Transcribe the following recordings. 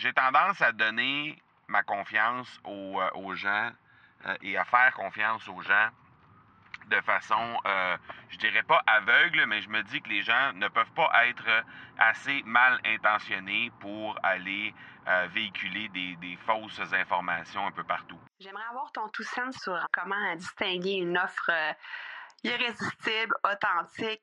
j'ai tendance à donner ma confiance aux, aux gens et à faire confiance aux gens de façon, euh, je dirais pas aveugle, mais je me dis que les gens ne peuvent pas être assez mal intentionnés pour aller euh, véhiculer des, fausses informations un peu partout. J'aimerais avoir ton tout sens sur comment distinguer une offre euh, irrésistible, authentique,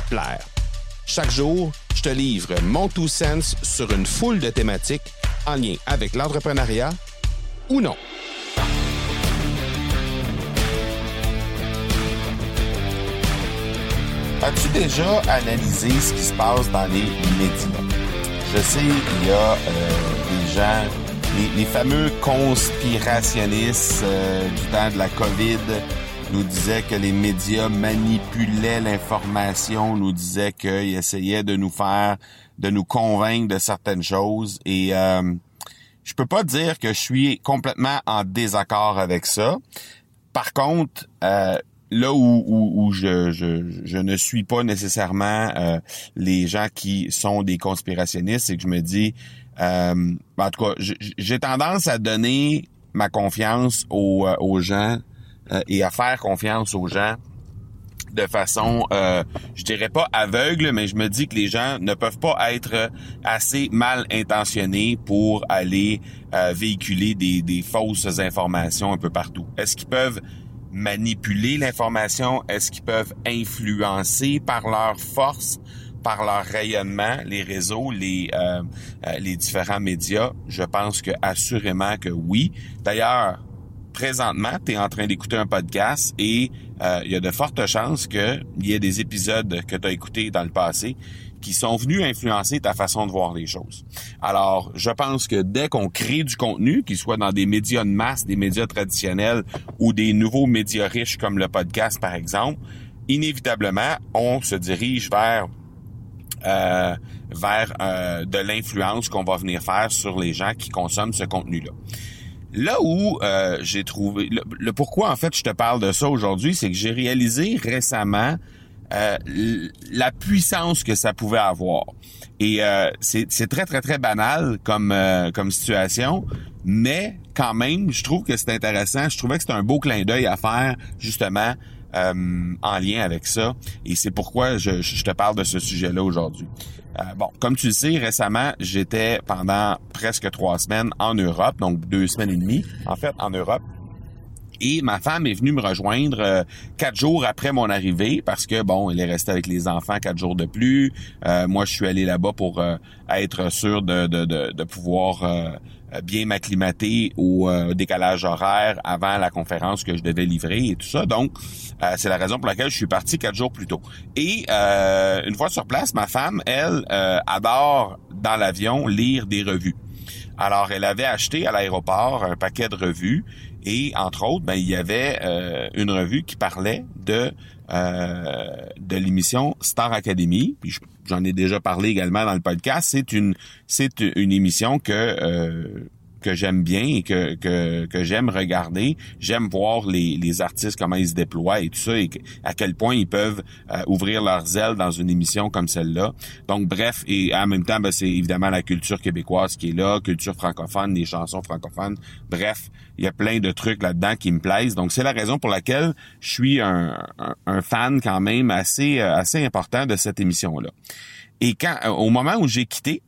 plaire. Chaque jour, je te livre mon Two Sense sur une foule de thématiques en lien avec l'entrepreneuriat ou non. As-tu déjà analysé ce qui se passe dans les médias? Je sais, il y a euh, des gens, les, fameux conspirationnistes euh, du temps de la COVID nous disaient que les médias manipulaient l'information, nous disaient qu'ils essayaient de nous faire, de nous convaincre de certaines choses. Et euh, je peux pas dire que je suis complètement en désaccord avec ça. Par contre, euh, là où, je, ne suis pas nécessairement euh, les gens qui sont des conspirationnistes, c'est que je me dis, euh, en tout cas, j'ai tendance à donner ma confiance aux gens et à faire confiance aux gens de façon, je dirais pas aveugle, mais je me dis que les gens ne peuvent pas être assez mal intentionnés pour aller véhiculer des, des fausses informations un peu partout. Est-ce qu'ils peuvent manipuler l'information? Est-ce qu'ils peuvent influencer par leur force, par leur rayonnement, les réseaux, les, euh, euh, les différents médias? Je pense que assurément que oui. D'ailleurs, présentement, tu es en train d'écouter un podcast et euh, il y a de fortes chances qu'il y ait des épisodes que tu écoutés dans le passé qui sont venus influencer ta façon de voir les choses. Alors, je pense que dès qu'on crée du contenu, qu'il soit dans des médias de masse, des médias traditionnels ou des nouveaux médias riches comme le podcast par exemple, inévitablement, on se dirige vers euh, vers euh, de l'influence qu'on va venir faire sur les gens qui consomment ce contenu-là. Là où euh, j'ai trouvé le, pourquoi en fait je te parle de ça aujourd'hui, c'est que j'ai réalisé récemment euh, la puissance que ça pouvait avoir. Et euh, c'est très, très, très banal comme, comme situation, mais quand même, je trouve que c'est intéressant. Je trouvais que c'était un beau clin d'œil à faire, justement, en lien avec ça. Et c'est pourquoi je, je, te parle de ce sujet-là aujourd'hui. bon, comme tu le sais, récemment, j'étais pendant presque trois semaines en Europe, donc deux semaines et demie, en fait, en Europe. Et ma femme est venue me rejoindre euh, quatre jours après mon arrivée parce que bon, elle est restée avec les enfants quatre jours de plus. Euh, moi, je suis allé là-bas pour euh, être sûr de, de, de, pouvoir bien m'acclimater au décalage horaire avant la conférence que je devais livrer et tout ça. Donc, c'est la raison pour laquelle je suis parti quatre jours plus tôt. Et une fois sur place, ma femme, elle, adore dans l'avion lire des revues. Alors, elle avait acheté à l'aéroport un paquet de revues et entre autres, ben, il y avait euh, une revue qui parlait de euh, de l'émission Star Academy. Puis j'en ai déjà parlé également dans le podcast. C'est une c'est une émission que euh, que j'aime bien et que, que, que j'aime regarder. J'aime voir les, les artistes, comment ils se déploient et tout ça, et à quel point ils peuvent euh, ouvrir leurs ailes dans une émission comme celle-là. Donc, bref, et en même temps, ben, c'est évidemment la culture québécoise qui est là, culture francophone, les chansons francophones. Bref, il y a plein de trucs là-dedans qui me plaisent. Donc, c'est la raison pour laquelle je suis un, un, fan quand même assez, euh, assez important de cette émission-là. Et quand, au moment où j'ai quitté,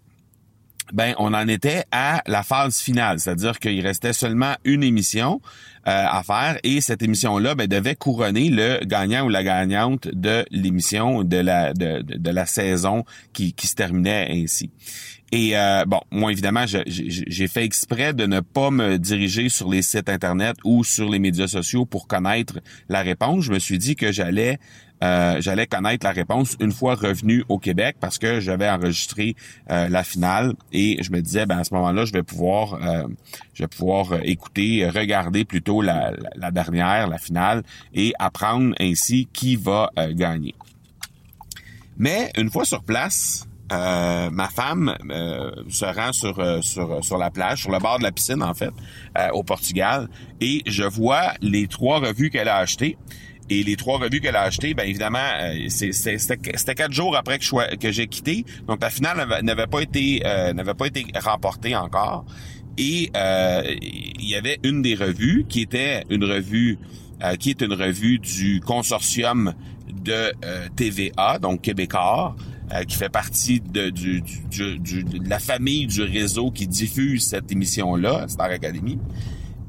ben on en était à la phase finale, c'est-à-dire qu'il restait seulement une émission euh, à faire et cette émission-là ben, devait couronner le gagnant ou la gagnante de l'émission de la de, de, la saison qui, qui se terminait ainsi. Et euh, bon, moi évidemment, j'ai fait exprès de ne pas me diriger sur les sites internet ou sur les médias sociaux pour connaître la réponse. Je me suis dit que j'allais euh, j'allais connaître la réponse une fois revenu au Québec parce que j'avais enregistré euh, la finale et je me disais ben à ce moment-là je vais pouvoir je vais pouvoir écouter regarder plutôt la, la, dernière la finale et apprendre ainsi qui va gagner. Mais une fois sur place, euh, ma femme euh, se rend sur, euh, sur, sur la plage, sur le bord de la piscine en fait, au Portugal, et je vois les trois revues qu'elle a achetées. Et les trois revues qu'elle a achetées, bien évidemment, c'était quatre jours après que, que j'ai quitté, donc la finale n'avait pas été n'avait pas été remportée encore. Et il y avait une des revues qui était une revue qui est une revue du consortium de TVA, donc Québécois, euh, qui fait partie de, du, du, de la famille du réseau qui diffuse cette émission-là, Star Academy.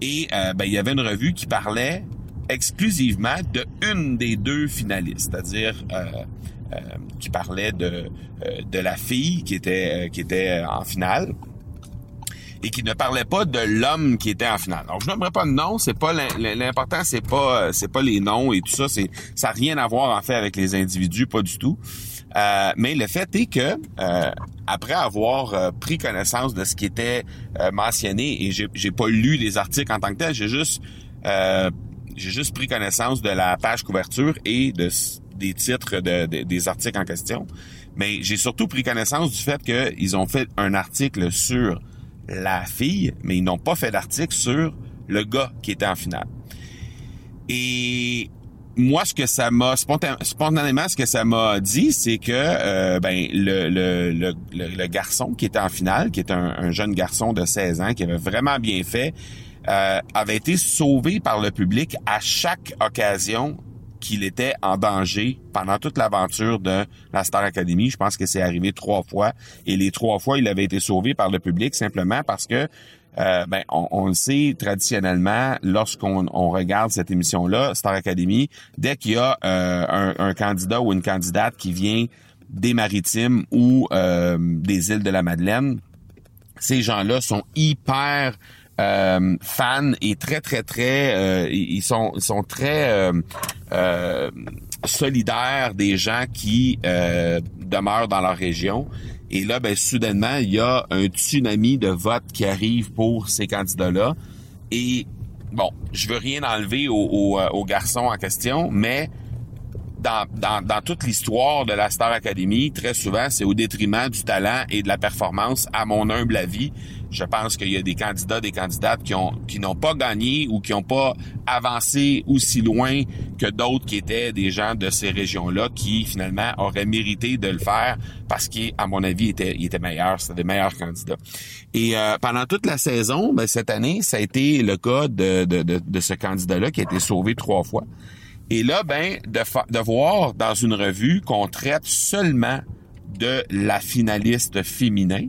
Et euh, ben, il y avait une revue qui parlait exclusivement de une des deux finalistes, c'est-à-dire euh, qui parlait de, de la fille qui était, qui était en finale et qui ne parlait pas de l'homme qui était en finale. Donc je n'aimerais pas de nom, c'est pas l'important, c'est pas c'est pas les noms et tout ça, c'est ça n'a rien à voir en fait avec les individus, pas du tout. Euh, mais le fait est que euh, après avoir euh, pris connaissance de ce qui était mentionné et j'ai pas lu les articles en tant que tel, j'ai juste j'ai juste pris connaissance de la page couverture et de des titres de, des articles en question. Mais j'ai surtout pris connaissance du fait qu'ils ont fait un article sur la fille, mais ils n'ont pas fait d'article sur le gars qui était en finale. Et moi, ce que ça m'a spontanément, ce que ça m'a dit, c'est que euh, ben le, garçon qui était en finale, qui est un, jeune garçon de 16 ans, qui avait vraiment bien fait, euh, avait été sauvé par le public à chaque occasion qu'il était en danger pendant toute l'aventure de la Star Academy. Je pense que c'est arrivé trois fois. Et les trois fois, il avait été sauvé par le public simplement parce que euh, ben, on, le sait traditionnellement, lorsqu'on on regarde cette émission-là, Star Academy, dès qu'il y a euh, un, candidat ou une candidate qui vient des maritimes ou euh, des îles de la Madeleine, ces gens-là sont hyper fans et très très très ils sont ils sont très solidaires des gens qui demeurent dans leur région et là, ben, soudainement, il y a un tsunami de votes qui arrive pour ces candidats-là. Et bon, je veux rien enlever aux au, garçons en question, mais dans, dans, dans toute l'histoire de la Star Academy, très souvent, c'est au détriment du talent et de la performance, à mon humble avis. Je pense qu'il y a des candidats, des candidates qui ont qui n'ont pas gagné ou qui n'ont pas avancé aussi loin que d'autres qui étaient des gens de ces régions-là qui finalement auraient mérité de le faire parce qu'à mon avis, étaient il était meilleur, c'était des meilleurs candidats. Et euh, pendant toute la saison, ben, cette année, ça a été le cas de, de, de, de ce candidat-là qui a été sauvé trois fois. Et là, ben, de, de voir dans une revue qu'on traite seulement de la finaliste féminin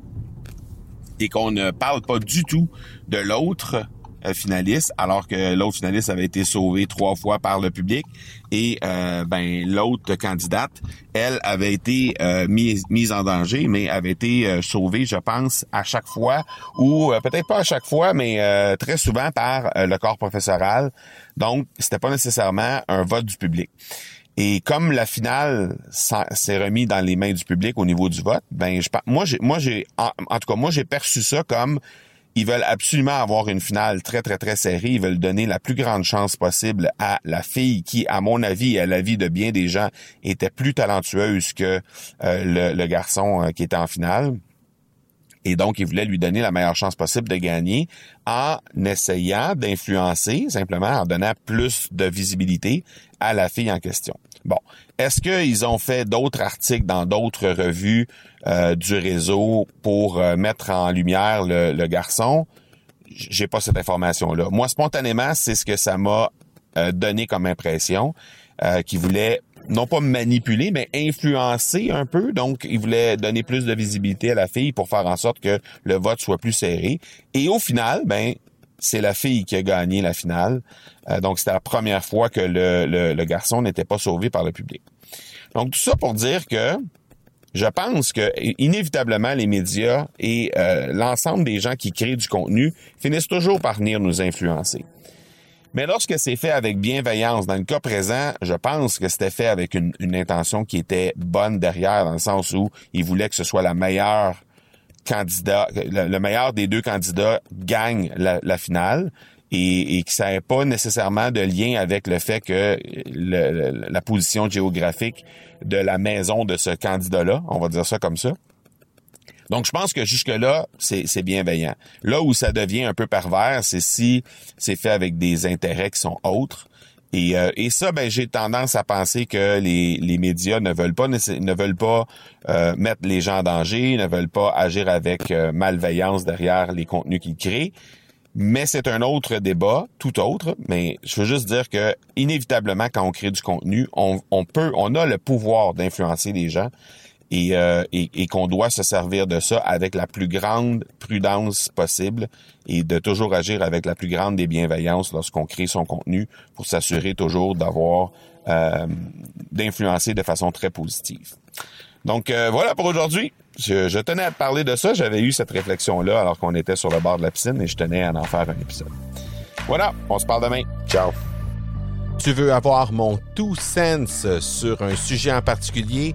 et qu'on ne parle pas du tout de l'autre euh, finaliste, alors que l'autre finaliste avait été sauvé trois fois par le public et euh, ben l'autre candidate, elle avait été euh, mise, mise en danger, mais avait été sauvée, je pense, à chaque fois ou peut-être pas à chaque fois, mais très souvent par le corps professoral. Donc, c'était pas nécessairement un vote du public. Et comme la finale s'est remis dans les mains du public au niveau du vote, ben je moi j'ai moi j'ai en, tout cas moi j'ai perçu ça comme ils veulent absolument avoir une finale très, très, très serrée. Ils veulent donner la plus grande chance possible à la fille qui, à mon avis et à l'avis de bien des gens, était plus talentueuse que euh, le, garçon euh, qui était en finale. Et donc, ils voulaient lui donner la meilleure chance possible de gagner en essayant d'influencer, simplement en donnant plus de visibilité à la fille en question. Bon, est-ce qu'ils ont fait d'autres articles dans d'autres revues euh, du réseau pour euh, mettre en lumière le, garçon? J'ai pas cette information-là. Moi, spontanément, c'est ce que ça m'a euh, donné comme impression, qu'ils voulaient non pas manipuler, mais influencer un peu. Donc, ils voulaient donner plus de visibilité à la fille pour faire en sorte que le vote soit plus serré. Et au final, ben, c'est la fille qui a gagné la finale. Euh, donc, c'était la première fois que le, garçon n'était pas sauvé par le public. Donc, tout ça pour dire que je pense que inévitablement les médias et euh, l'ensemble des gens qui créent du contenu finissent toujours par venir nous influencer. Mais lorsque c'est fait avec bienveillance, dans le cas présent, je pense que c'était fait avec une, intention qui était bonne derrière, dans le sens où ils voulaient que ce soit la meilleure le, meilleur des deux candidats gagne la, finale et, et que ça n'ait pas nécessairement de lien avec le fait que la position géographique de la maison de ce candidat-là, on va dire ça comme ça. Donc, je pense que jusque-là, c'est bienveillant. Là où ça devient un peu pervers, c'est si c'est fait avec des intérêts qui sont autres. Et, euh, et ça, ben, j'ai tendance à penser que les, les médias ne veulent pas ne veulent pas euh, mettre les gens en danger, ne veulent pas agir avec euh, malveillance derrière les contenus qu'ils créent. Mais c'est un autre débat, tout autre. Mais je veux juste dire que inévitablement, quand on crée du contenu, on, on peut, on a le pouvoir d'influencer les gens euh, et, et, qu'on doit se servir de ça avec la plus grande prudence possible et de toujours agir avec la plus grande des bienveillances lorsqu'on crée son contenu pour s'assurer toujours d'avoir euh, d'influencer de façon très positive. Donc euh, voilà pour aujourd'hui. Je, je, tenais à te parler de ça. J'avais eu cette réflexion-là alors qu'on était sur le bord de la piscine et je tenais à en faire un épisode. Voilà, on se parle demain. Ciao. Tu veux avoir mon tout sens sur un sujet en particulier?